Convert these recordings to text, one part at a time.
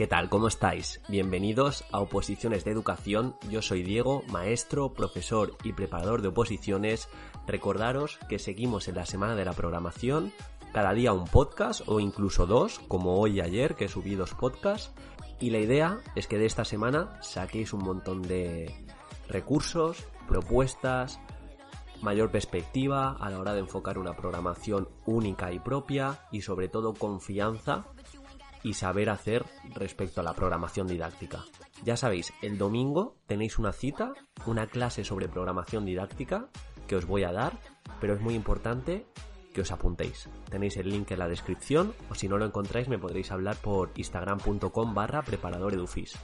¿Qué tal? ¿Cómo estáis? Bienvenidos a Oposiciones de Educación. Yo soy Diego, maestro, profesor y preparador de oposiciones. Recordaros que seguimos en la semana de la programación, cada día un podcast o incluso dos, como hoy y ayer que subí dos podcasts. Y la idea es que de esta semana saquéis un montón de recursos, propuestas, mayor perspectiva a la hora de enfocar una programación única y propia y sobre todo confianza y saber hacer respecto a la programación didáctica. Ya sabéis, el domingo tenéis una cita, una clase sobre programación didáctica que os voy a dar, pero es muy importante que os apuntéis. Tenéis el link en la descripción o si no lo encontráis me podréis hablar por instagram.com barra preparadoredufis.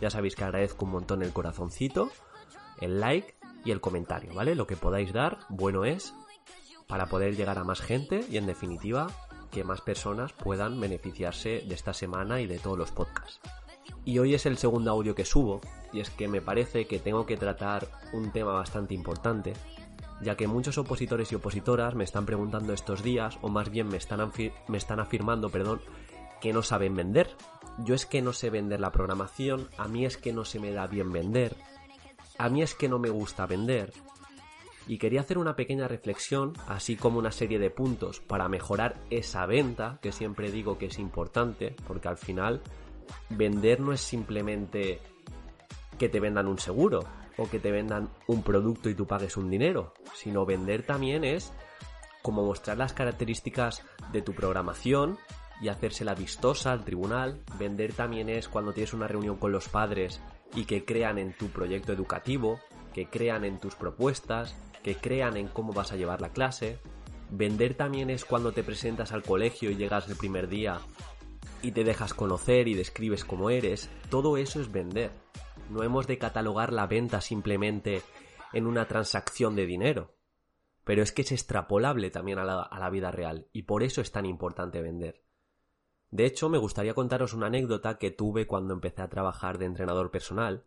Ya sabéis que agradezco un montón el corazoncito, el like y el comentario, ¿vale? Lo que podáis dar, bueno es, para poder llegar a más gente y en definitiva que más personas puedan beneficiarse de esta semana y de todos los podcasts. Y hoy es el segundo audio que subo, y es que me parece que tengo que tratar un tema bastante importante, ya que muchos opositores y opositoras me están preguntando estos días, o más bien me están, me están afirmando, perdón, que no saben vender. Yo es que no sé vender la programación, a mí es que no se me da bien vender, a mí es que no me gusta vender, y quería hacer una pequeña reflexión, así como una serie de puntos para mejorar esa venta, que siempre digo que es importante, porque al final vender no es simplemente que te vendan un seguro o que te vendan un producto y tú pagues un dinero, sino vender también es como mostrar las características de tu programación y hacérsela vistosa al tribunal. Vender también es cuando tienes una reunión con los padres y que crean en tu proyecto educativo, que crean en tus propuestas, que crean en cómo vas a llevar la clase. Vender también es cuando te presentas al colegio y llegas el primer día y te dejas conocer y describes cómo eres. Todo eso es vender. No hemos de catalogar la venta simplemente en una transacción de dinero. Pero es que es extrapolable también a la, a la vida real y por eso es tan importante vender. De hecho, me gustaría contaros una anécdota que tuve cuando empecé a trabajar de entrenador personal.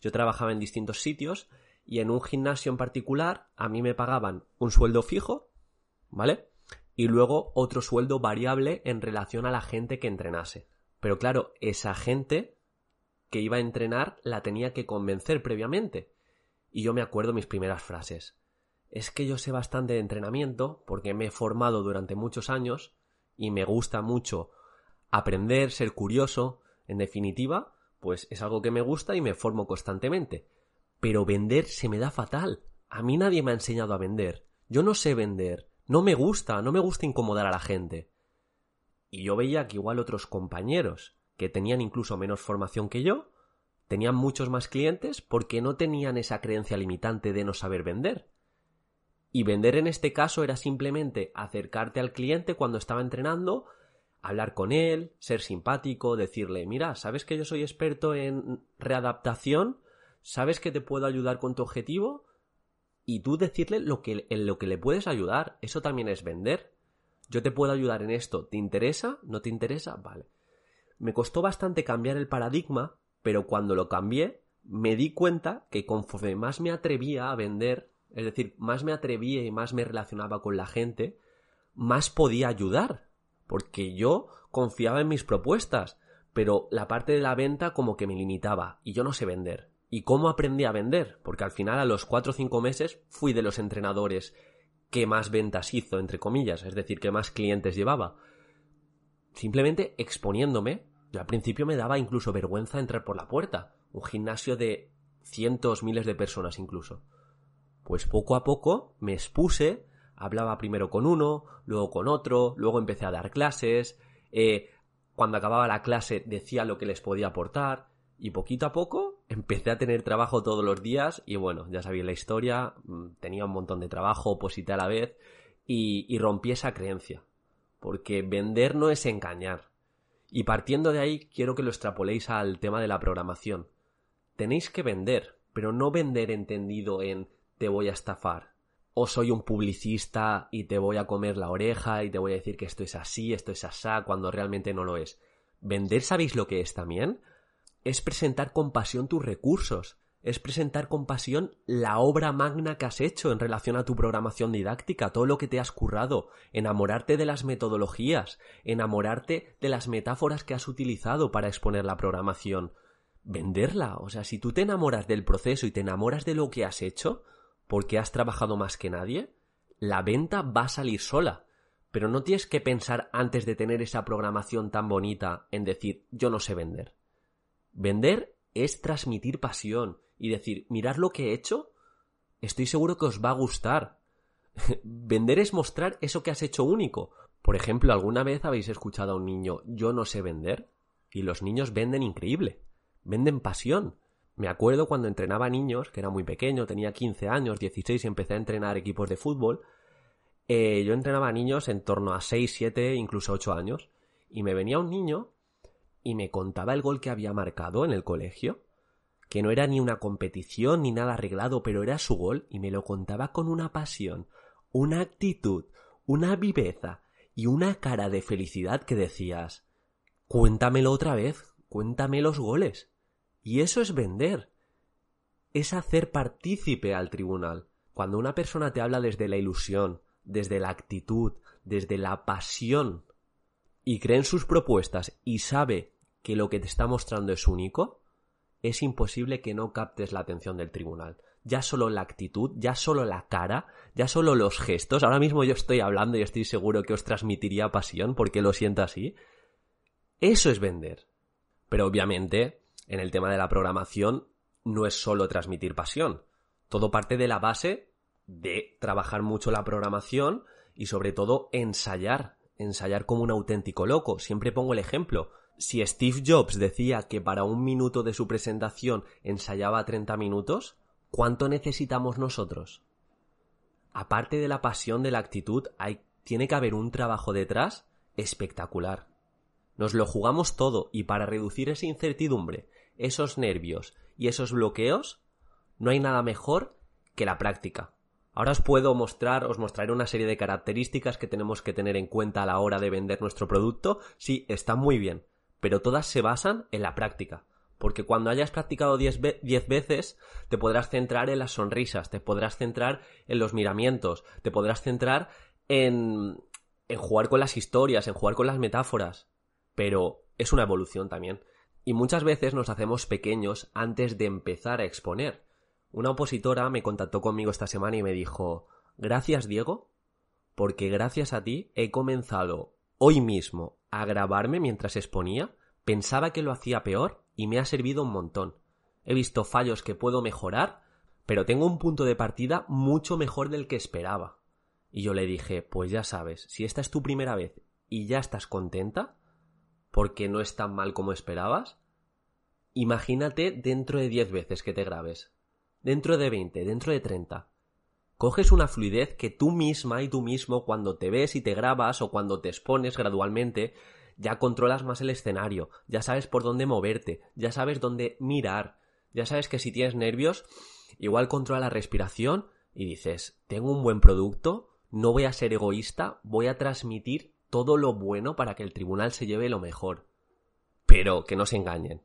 Yo trabajaba en distintos sitios y en un gimnasio en particular a mí me pagaban un sueldo fijo, ¿vale? Y luego otro sueldo variable en relación a la gente que entrenase. Pero claro, esa gente que iba a entrenar la tenía que convencer previamente. Y yo me acuerdo mis primeras frases. Es que yo sé bastante de entrenamiento porque me he formado durante muchos años y me gusta mucho aprender, ser curioso. En definitiva, pues es algo que me gusta y me formo constantemente pero vender se me da fatal. A mí nadie me ha enseñado a vender. Yo no sé vender. No me gusta, no me gusta incomodar a la gente. Y yo veía que igual otros compañeros, que tenían incluso menos formación que yo, tenían muchos más clientes porque no tenían esa creencia limitante de no saber vender. Y vender en este caso era simplemente acercarte al cliente cuando estaba entrenando, hablar con él, ser simpático, decirle, mira, ¿sabes que yo soy experto en readaptación? Sabes que te puedo ayudar con tu objetivo y tú decirle lo que, en lo que le puedes ayudar. Eso también es vender. Yo te puedo ayudar en esto. ¿Te interesa? ¿No te interesa? Vale. Me costó bastante cambiar el paradigma, pero cuando lo cambié, me di cuenta que conforme más me atrevía a vender, es decir, más me atrevía y más me relacionaba con la gente, más podía ayudar. Porque yo confiaba en mis propuestas, pero la parte de la venta como que me limitaba y yo no sé vender. ¿Y cómo aprendí a vender? Porque al final, a los cuatro o cinco meses, fui de los entrenadores que más ventas hizo, entre comillas, es decir, que más clientes llevaba. Simplemente exponiéndome, yo al principio me daba incluso vergüenza entrar por la puerta. Un gimnasio de cientos, miles de personas incluso. Pues poco a poco me expuse, hablaba primero con uno, luego con otro, luego empecé a dar clases, eh, cuando acababa la clase decía lo que les podía aportar, y poquito a poco empecé a tener trabajo todos los días y bueno, ya sabéis la historia, mm, tenía un montón de trabajo, oposité a la vez y, y rompí esa creencia. Porque vender no es engañar. Y partiendo de ahí, quiero que lo extrapoléis al tema de la programación. Tenéis que vender, pero no vender entendido en te voy a estafar. O soy un publicista y te voy a comer la oreja y te voy a decir que esto es así, esto es asá, cuando realmente no lo es. Vender, ¿sabéis lo que es también? Es presentar con pasión tus recursos, es presentar con pasión la obra magna que has hecho en relación a tu programación didáctica, todo lo que te has currado, enamorarte de las metodologías, enamorarte de las metáforas que has utilizado para exponer la programación, venderla, o sea, si tú te enamoras del proceso y te enamoras de lo que has hecho, porque has trabajado más que nadie, la venta va a salir sola. Pero no tienes que pensar antes de tener esa programación tan bonita en decir yo no sé vender. Vender es transmitir pasión y decir, mirad lo que he hecho, estoy seguro que os va a gustar. Vender es mostrar eso que has hecho único. Por ejemplo, ¿alguna vez habéis escuchado a un niño yo no sé vender? Y los niños venden increíble, venden pasión. Me acuerdo cuando entrenaba niños, que era muy pequeño, tenía 15 años, 16 y empecé a entrenar equipos de fútbol. Eh, yo entrenaba a niños en torno a 6, 7, incluso 8 años. Y me venía un niño y me contaba el gol que había marcado en el colegio, que no era ni una competición ni nada arreglado, pero era su gol, y me lo contaba con una pasión, una actitud, una viveza y una cara de felicidad que decías Cuéntamelo otra vez, cuéntame los goles. Y eso es vender. Es hacer partícipe al tribunal. Cuando una persona te habla desde la ilusión, desde la actitud, desde la pasión y cree en sus propuestas y sabe que lo que te está mostrando es único, es imposible que no captes la atención del tribunal. Ya solo la actitud, ya solo la cara, ya solo los gestos. Ahora mismo yo estoy hablando y estoy seguro que os transmitiría pasión porque lo siento así. Eso es vender. Pero obviamente, en el tema de la programación, no es solo transmitir pasión. Todo parte de la base de trabajar mucho la programación y sobre todo ensayar ensayar como un auténtico loco. Siempre pongo el ejemplo. Si Steve Jobs decía que para un minuto de su presentación ensayaba 30 minutos, ¿cuánto necesitamos nosotros? Aparte de la pasión de la actitud, hay, tiene que haber un trabajo detrás espectacular. Nos lo jugamos todo y para reducir esa incertidumbre, esos nervios y esos bloqueos, no hay nada mejor que la práctica. Ahora os puedo mostrar, os mostraré una serie de características que tenemos que tener en cuenta a la hora de vender nuestro producto. Sí, está muy bien, pero todas se basan en la práctica. Porque cuando hayas practicado 10 veces, te podrás centrar en las sonrisas, te podrás centrar en los miramientos, te podrás centrar en, en jugar con las historias, en jugar con las metáforas. Pero es una evolución también. Y muchas veces nos hacemos pequeños antes de empezar a exponer. Una opositora me contactó conmigo esta semana y me dijo Gracias, Diego, porque gracias a ti he comenzado hoy mismo a grabarme mientras exponía, pensaba que lo hacía peor y me ha servido un montón. He visto fallos que puedo mejorar, pero tengo un punto de partida mucho mejor del que esperaba. Y yo le dije, pues ya sabes, si esta es tu primera vez y ya estás contenta, porque no es tan mal como esperabas, imagínate dentro de diez veces que te grabes dentro de 20, dentro de 30. Coges una fluidez que tú misma y tú mismo cuando te ves y te grabas o cuando te expones gradualmente, ya controlas más el escenario, ya sabes por dónde moverte, ya sabes dónde mirar, ya sabes que si tienes nervios, igual controla la respiración y dices, tengo un buen producto, no voy a ser egoísta, voy a transmitir todo lo bueno para que el tribunal se lleve lo mejor. Pero que no se engañen.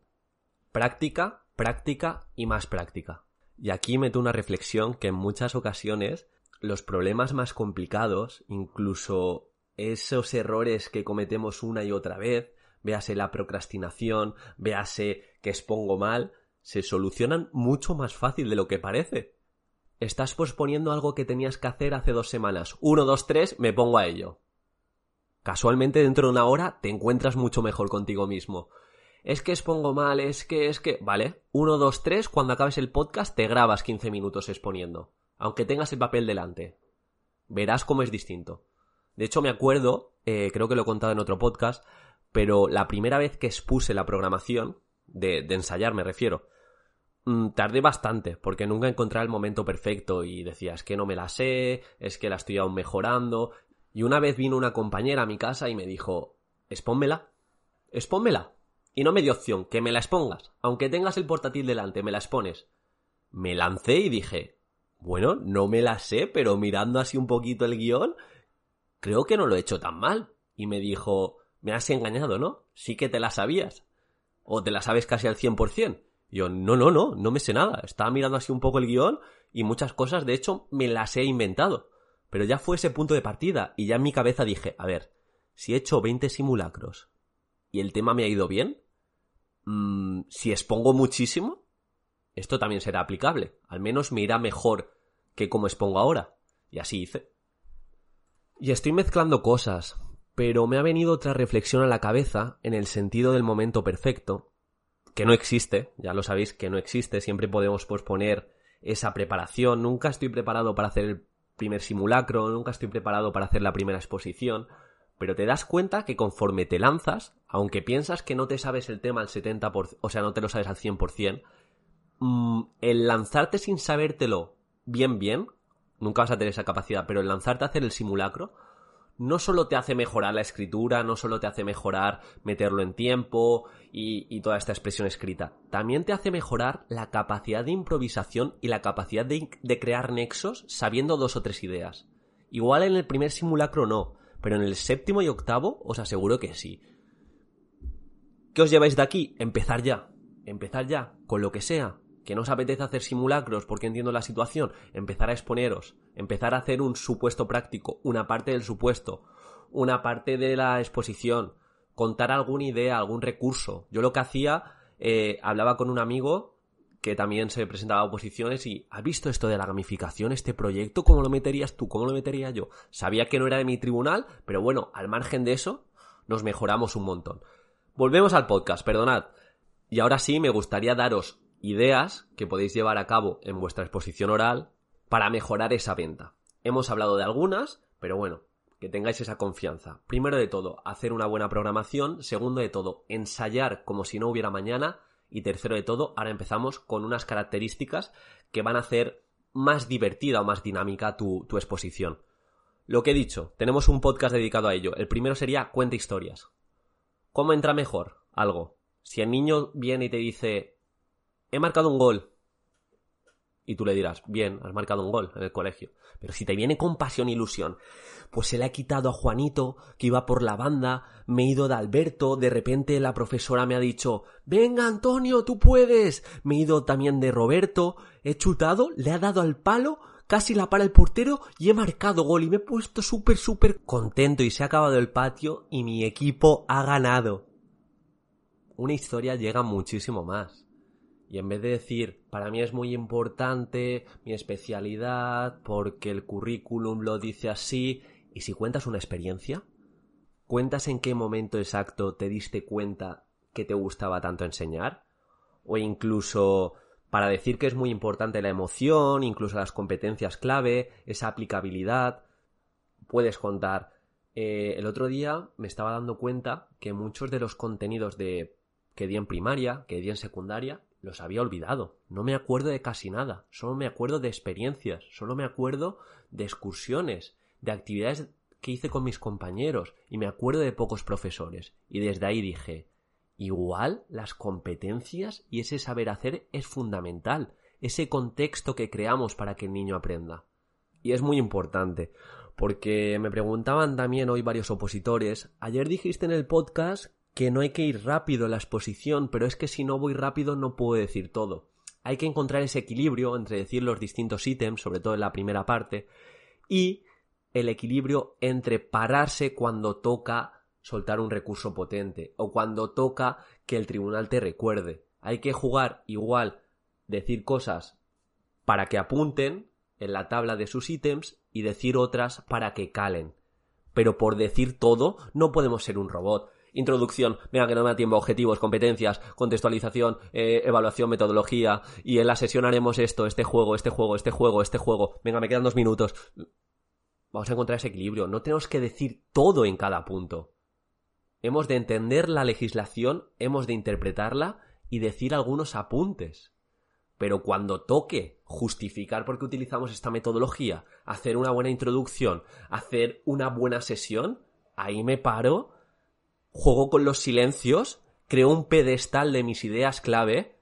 Práctica, práctica y más práctica. Y aquí meto una reflexión que en muchas ocasiones los problemas más complicados, incluso esos errores que cometemos una y otra vez, véase la procrastinación, véase que expongo mal, se solucionan mucho más fácil de lo que parece. Estás posponiendo algo que tenías que hacer hace dos semanas. Uno, dos, tres, me pongo a ello. Casualmente dentro de una hora te encuentras mucho mejor contigo mismo es que expongo mal, es que, es que... Vale, 1, 2, 3, cuando acabes el podcast te grabas 15 minutos exponiendo, aunque tengas el papel delante. Verás cómo es distinto. De hecho, me acuerdo, eh, creo que lo he contado en otro podcast, pero la primera vez que expuse la programación, de, de ensayar me refiero, mm, tardé bastante, porque nunca encontré el momento perfecto y decía, es que no me la sé, es que la estoy aún mejorando. Y una vez vino una compañera a mi casa y me dijo, expónmela, expónmela. Y no me dio opción, que me la expongas. Aunque tengas el portátil delante, me la expones. Me lancé y dije, bueno, no me la sé, pero mirando así un poquito el guion, creo que no lo he hecho tan mal. Y me dijo, me has engañado, ¿no? Sí que te la sabías. O te la sabes casi al 100%. Y yo, no, no, no, no me sé nada. Estaba mirando así un poco el guion y muchas cosas, de hecho, me las he inventado. Pero ya fue ese punto de partida y ya en mi cabeza dije, a ver, si he hecho 20 simulacros y el tema me ha ido bien, mmm, si expongo muchísimo, esto también será aplicable. Al menos me irá mejor que como expongo ahora. Y así hice. Y estoy mezclando cosas, pero me ha venido otra reflexión a la cabeza en el sentido del momento perfecto, que no existe, ya lo sabéis que no existe, siempre podemos posponer esa preparación, nunca estoy preparado para hacer el primer simulacro, nunca estoy preparado para hacer la primera exposición, pero te das cuenta que conforme te lanzas, aunque piensas que no te sabes el tema al 70%, o sea, no te lo sabes al 100%, mmm, el lanzarte sin sabértelo bien bien, nunca vas a tener esa capacidad, pero el lanzarte a hacer el simulacro, no solo te hace mejorar la escritura, no solo te hace mejorar meterlo en tiempo y, toda esta expresión escrita, también te hace mejorar la capacidad de improvisación y la capacidad de crear nexos sabiendo dos o tres ideas. Igual en el primer simulacro no, pero en el séptimo y octavo os aseguro que sí. ¿Qué os lleváis de aquí? Empezar ya. Empezar ya, con lo que sea, que no os apetece hacer simulacros porque entiendo la situación, empezar a exponeros, empezar a hacer un supuesto práctico, una parte del supuesto, una parte de la exposición, contar alguna idea, algún recurso. Yo lo que hacía, eh, hablaba con un amigo que también se presentaba a oposiciones y ¿has visto esto de la gamificación, este proyecto? ¿Cómo lo meterías tú? ¿Cómo lo metería yo? Sabía que no era de mi tribunal, pero bueno, al margen de eso, nos mejoramos un montón. Volvemos al podcast, perdonad. Y ahora sí, me gustaría daros ideas que podéis llevar a cabo en vuestra exposición oral para mejorar esa venta. Hemos hablado de algunas, pero bueno, que tengáis esa confianza. Primero de todo, hacer una buena programación. Segundo de todo, ensayar como si no hubiera mañana. Y tercero de todo, ahora empezamos con unas características que van a hacer más divertida o más dinámica tu, tu exposición. Lo que he dicho, tenemos un podcast dedicado a ello. El primero sería cuenta historias. ¿Cómo entra mejor algo? Si el niño viene y te dice, he marcado un gol. Y tú le dirás, bien, has marcado un gol en el colegio. Pero si te viene con pasión e ilusión, pues se le ha quitado a Juanito, que iba por la banda, me he ido de Alberto, de repente la profesora me ha dicho, venga Antonio, tú puedes. Me he ido también de Roberto, he chutado, le ha dado al palo, casi la para el portero y he marcado gol y me he puesto súper, súper contento y se ha acabado el patio y mi equipo ha ganado. Una historia llega muchísimo más. Y en vez de decir, para mí es muy importante mi especialidad porque el currículum lo dice así, y si cuentas una experiencia, cuentas en qué momento exacto te diste cuenta que te gustaba tanto enseñar, o incluso para decir que es muy importante la emoción, incluso las competencias clave, esa aplicabilidad, puedes contar. Eh, el otro día me estaba dando cuenta que muchos de los contenidos de que di en primaria, que di en secundaria, los había olvidado. No me acuerdo de casi nada. Solo me acuerdo de experiencias. Solo me acuerdo de excursiones, de actividades que hice con mis compañeros. Y me acuerdo de pocos profesores. Y desde ahí dije, igual las competencias y ese saber hacer es fundamental. Ese contexto que creamos para que el niño aprenda. Y es muy importante. Porque me preguntaban también hoy varios opositores, ayer dijiste en el podcast que no hay que ir rápido en la exposición, pero es que si no voy rápido no puedo decir todo. Hay que encontrar ese equilibrio entre decir los distintos ítems, sobre todo en la primera parte, y el equilibrio entre pararse cuando toca soltar un recurso potente o cuando toca que el tribunal te recuerde. Hay que jugar igual, decir cosas para que apunten en la tabla de sus ítems y decir otras para que calen. Pero por decir todo no podemos ser un robot introducción, venga que no me da tiempo, objetivos, competencias, contextualización, eh, evaluación, metodología, y en la sesión haremos esto, este juego, este juego, este juego, este juego, venga, me quedan dos minutos. Vamos a encontrar ese equilibrio, no tenemos que decir todo en cada punto. Hemos de entender la legislación, hemos de interpretarla y decir algunos apuntes. Pero cuando toque justificar por qué utilizamos esta metodología, hacer una buena introducción, hacer una buena sesión, ahí me paro, juego con los silencios, creo un pedestal de mis ideas clave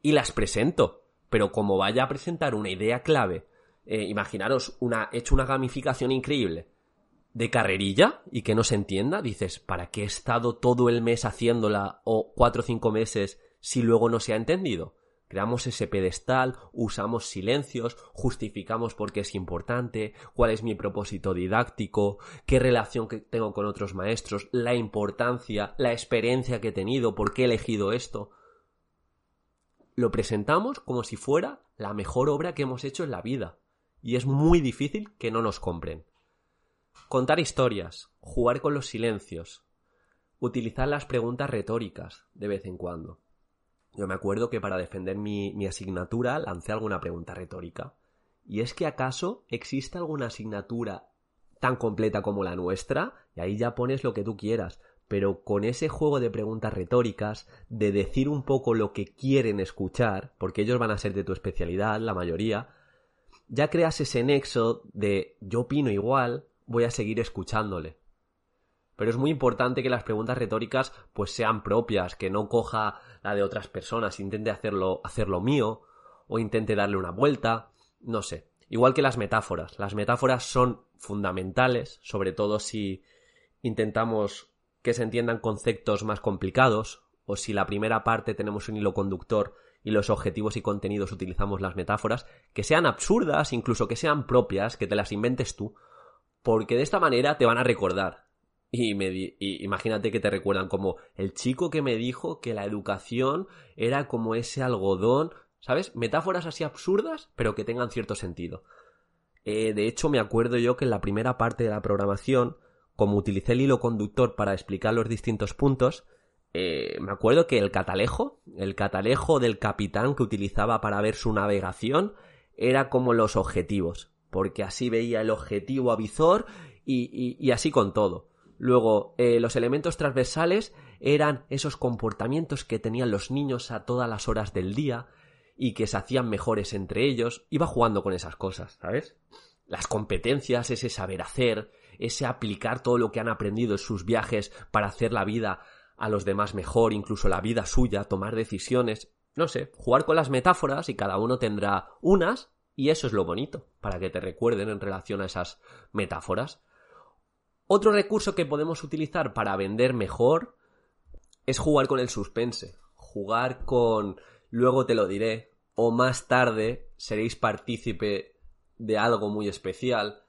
y las presento. Pero como vaya a presentar una idea clave, eh, imaginaros, una, he hecho una gamificación increíble de carrerilla y que no se entienda, dices, ¿para qué he estado todo el mes haciéndola o cuatro o cinco meses si luego no se ha entendido? Creamos ese pedestal, usamos silencios, justificamos por qué es importante, cuál es mi propósito didáctico, qué relación que tengo con otros maestros, la importancia, la experiencia que he tenido, por qué he elegido esto. Lo presentamos como si fuera la mejor obra que hemos hecho en la vida. Y es muy difícil que no nos compren. Contar historias, jugar con los silencios, utilizar las preguntas retóricas de vez en cuando. Yo me acuerdo que para defender mi, asignatura lancé alguna pregunta retórica. ¿Y es que acaso existe alguna asignatura tan completa como la nuestra? Y ahí ya pones lo que tú quieras. Pero con ese juego de preguntas retóricas, de decir un poco lo que quieren escuchar, porque ellos van a ser de tu especialidad, la mayoría, ya creas ese nexo de yo opino igual, voy a seguir escuchándole. Pero es muy importante que las preguntas retóricas pues sean propias, que no coja la de otras personas, intente hacerlo, hacerlo mío, o intente darle una vuelta, no sé. Igual que las metáforas. Las metáforas son fundamentales, sobre todo si intentamos que se entiendan conceptos más complicados, o si la primera parte tenemos un hilo conductor y los objetivos y contenidos utilizamos las metáforas, que sean absurdas, incluso que sean propias, que te las inventes tú, porque de esta manera te van a recordar, y, me imagínate que te recuerdan como el chico que me dijo que la educación era como ese algodón, ¿sabes? Metáforas así absurdas, pero que tengan cierto sentido. Eh, de hecho, me acuerdo yo que en la primera parte de la programación, como utilicé el hilo conductor para explicar los distintos puntos, eh, me acuerdo que el catalejo, el catalejo del capitán que utilizaba para ver su navegación, era como los objetivos, porque así veía el objetivo avizor y así con todo. Luego, eh, los elementos transversales eran esos comportamientos que tenían los niños a todas las horas del día y que se hacían mejores entre ellos. Iba jugando con esas cosas, ¿sabes? Las competencias, ese saber hacer, ese aplicar todo lo que han aprendido en sus viajes para hacer la vida a los demás mejor, incluso la vida suya, tomar decisiones. No sé, jugar con las metáforas y cada uno tendrá unas y eso es lo bonito, para que te recuerden en relación a esas metáforas. Otro recurso que podemos utilizar para vender mejor es jugar con el suspense. Jugar con luego te lo diré o más tarde seréis partícipe de algo muy especial.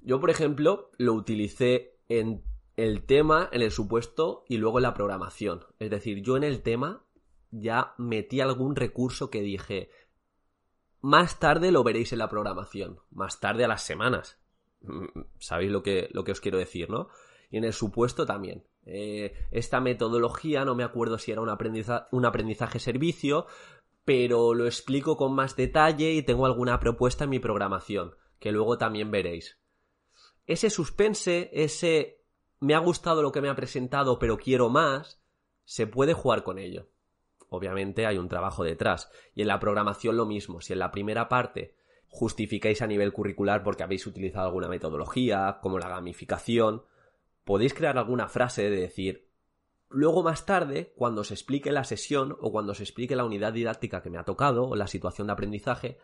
Yo, por ejemplo, lo utilicé en el tema, en el supuesto y luego en la programación. Es decir, yo en el tema ya metí algún recurso que dije, más tarde lo veréis en la programación, más tarde a las semanas. Mm, sabéis lo que, lo que os quiero decir, ¿no? Y en el supuesto también. Eh, esta metodología, no me acuerdo si era un, un aprendizaje servicio, pero lo explico con más detalle y tengo alguna propuesta en mi programación, que luego también veréis. Ese suspense, ese me ha gustado lo que me ha presentado, pero quiero más, se puede jugar con ello. Obviamente hay un trabajo detrás. Y en la programación lo mismo. Si en la primera parte justificáis a nivel curricular porque habéis utilizado alguna metodología, como la gamificación, podéis crear alguna frase de decir, luego más tarde, cuando se explique la sesión o cuando se explique la unidad didáctica que me ha tocado o la situación de aprendizaje,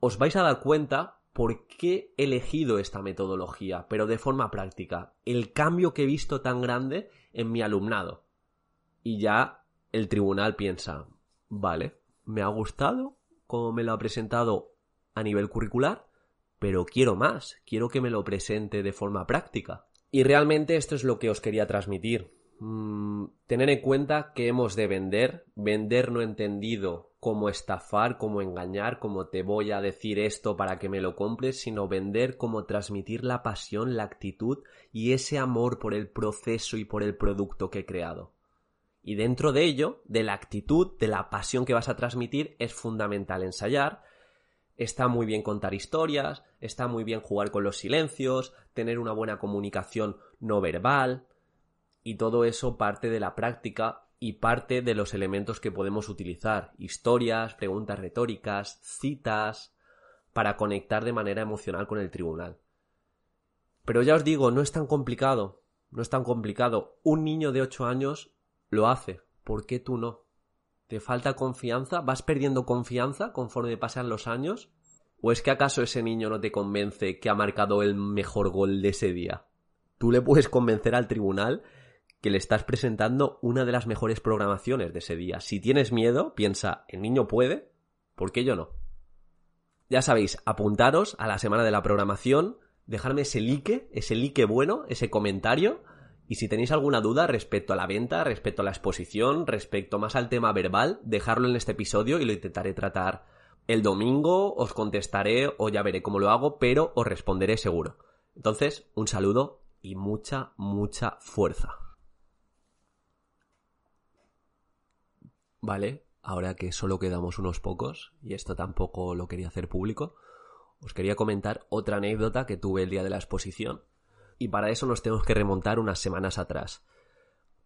os vais a dar cuenta por qué he elegido esta metodología, pero de forma práctica, el cambio que he visto tan grande en mi alumnado. Y ya el tribunal piensa, vale, me ha gustado como me lo ha presentado a nivel curricular, pero quiero más, quiero que me lo presente de forma práctica. Y realmente esto es lo que os quería transmitir. Mm, tener en cuenta que hemos de vender, vender no entendido como estafar, como engañar, como te voy a decir esto para que me lo compres, sino vender como transmitir la pasión, la actitud y ese amor por el proceso y por el producto que he creado. Y dentro de ello, de la actitud, de la pasión que vas a transmitir, es fundamental ensayar, Está muy bien contar historias, está muy bien jugar con los silencios, tener una buena comunicación no verbal, y todo eso parte de la práctica y parte de los elementos que podemos utilizar, historias, preguntas retóricas, citas, para conectar de manera emocional con el tribunal. Pero ya os digo, no es tan complicado, no es tan complicado. Un niño de 8 años lo hace, ¿por qué tú no? ¿Te falta confianza? ¿Vas perdiendo confianza conforme pasan los años? ¿O es que acaso ese niño no te convence que ha marcado el mejor gol de ese día? Tú le puedes convencer al tribunal que le estás presentando una de las mejores programaciones de ese día. Si tienes miedo, piensa, el niño puede, ¿por qué yo no? Ya sabéis, apuntaros a la semana de la programación, dejarme ese like, ese like bueno, ese comentario, y si tenéis alguna duda respecto a la venta, respecto a la exposición, respecto más al tema verbal, dejarlo en este episodio y lo intentaré tratar el domingo, os contestaré o ya veré cómo lo hago, pero os responderé seguro. Entonces, un saludo y mucha, mucha fuerza. Vale, ahora que solo quedamos unos pocos, y esto tampoco lo quería hacer público, os quería comentar otra anécdota que tuve el día de la exposición, y para eso nos tenemos que remontar unas semanas atrás.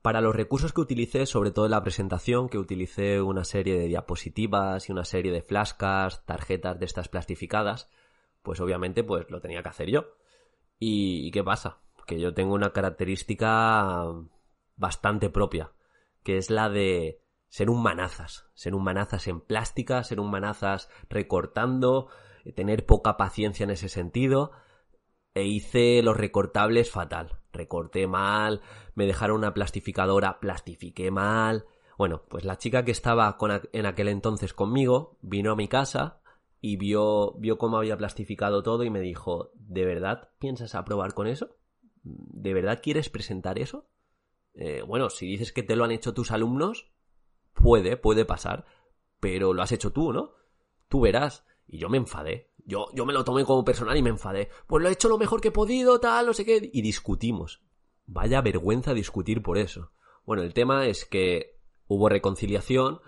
Para los recursos que utilicé, sobre todo en la presentación, que utilicé una serie de diapositivas y una serie de flascas, tarjetas de estas plastificadas, pues obviamente pues lo tenía que hacer yo. ¿Y, qué pasa? Que yo tengo una característica bastante propia, que es la de ser un manazas, ser un manazas en plástica, ser un manazas recortando, tener poca paciencia en ese sentido, e hice los recortables fatal. Recorté mal, me dejaron una plastificadora, plastifiqué mal. Bueno, pues la chica que estaba en aquel entonces conmigo vino a mi casa y vio, vio cómo había plastificado todo y me dijo, ¿de verdad piensas aprobar con eso? ¿De verdad quieres presentar eso? Eh, bueno, si dices que te lo han hecho tus alumnos, puede, puede pasar, pero lo has hecho tú, ¿no? Tú verás. Y yo me enfadé. Yo, yo me lo tomé como personal y me enfadé. Pues lo he hecho lo mejor que he podido, tal, no sé qué. Y discutimos. Vaya vergüenza discutir por eso. Bueno, el tema es que hubo reconciliación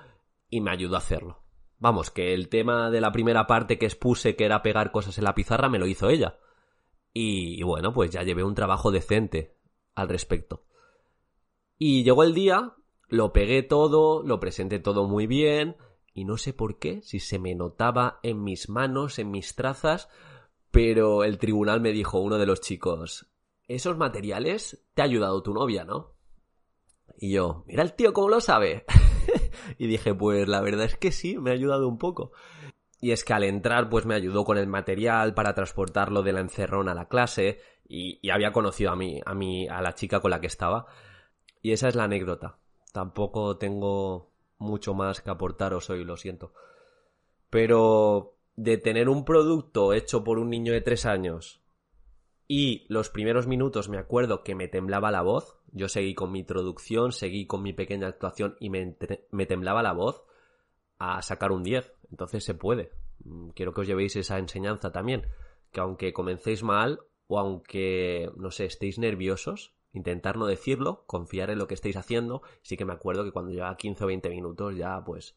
y me ayudó a hacerlo. Vamos, que el tema de la primera parte que expuse, que era pegar cosas en la pizarra, me lo hizo ella. Y, y bueno, pues ya llevé un trabajo decente al respecto. Y llegó el día, lo pegué todo, lo presenté todo muy bien, y no sé por qué, si se me notaba en mis manos, en mis trazas, pero el tribunal me dijo uno de los chicos, esos materiales te ha ayudado tu novia, ¿no? Y yo, mira el tío cómo lo sabe. y dije, pues la verdad es que sí, me ha ayudado un poco. Y es que al entrar, pues me ayudó con el material para transportarlo de la encerrona a la clase y, y había conocido a mí, a mí, a la chica con la que estaba. Y esa es la anécdota. Tampoco tengo mucho más que aportaros hoy, lo siento. Pero de tener un producto hecho por un niño de tres años y los primeros minutos me acuerdo que me temblaba la voz, yo seguí con mi introducción, seguí con mi pequeña actuación y me, me temblaba la voz a sacar un 10. Entonces se puede. Mm, quiero que os llevéis esa enseñanza también, que aunque comencéis mal o aunque, no sé, estéis nerviosos, intentar no decirlo, confiar en lo que estáis haciendo. Sí que me acuerdo que cuando llevaba 15 o 20 minutos ya pues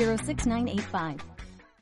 06985.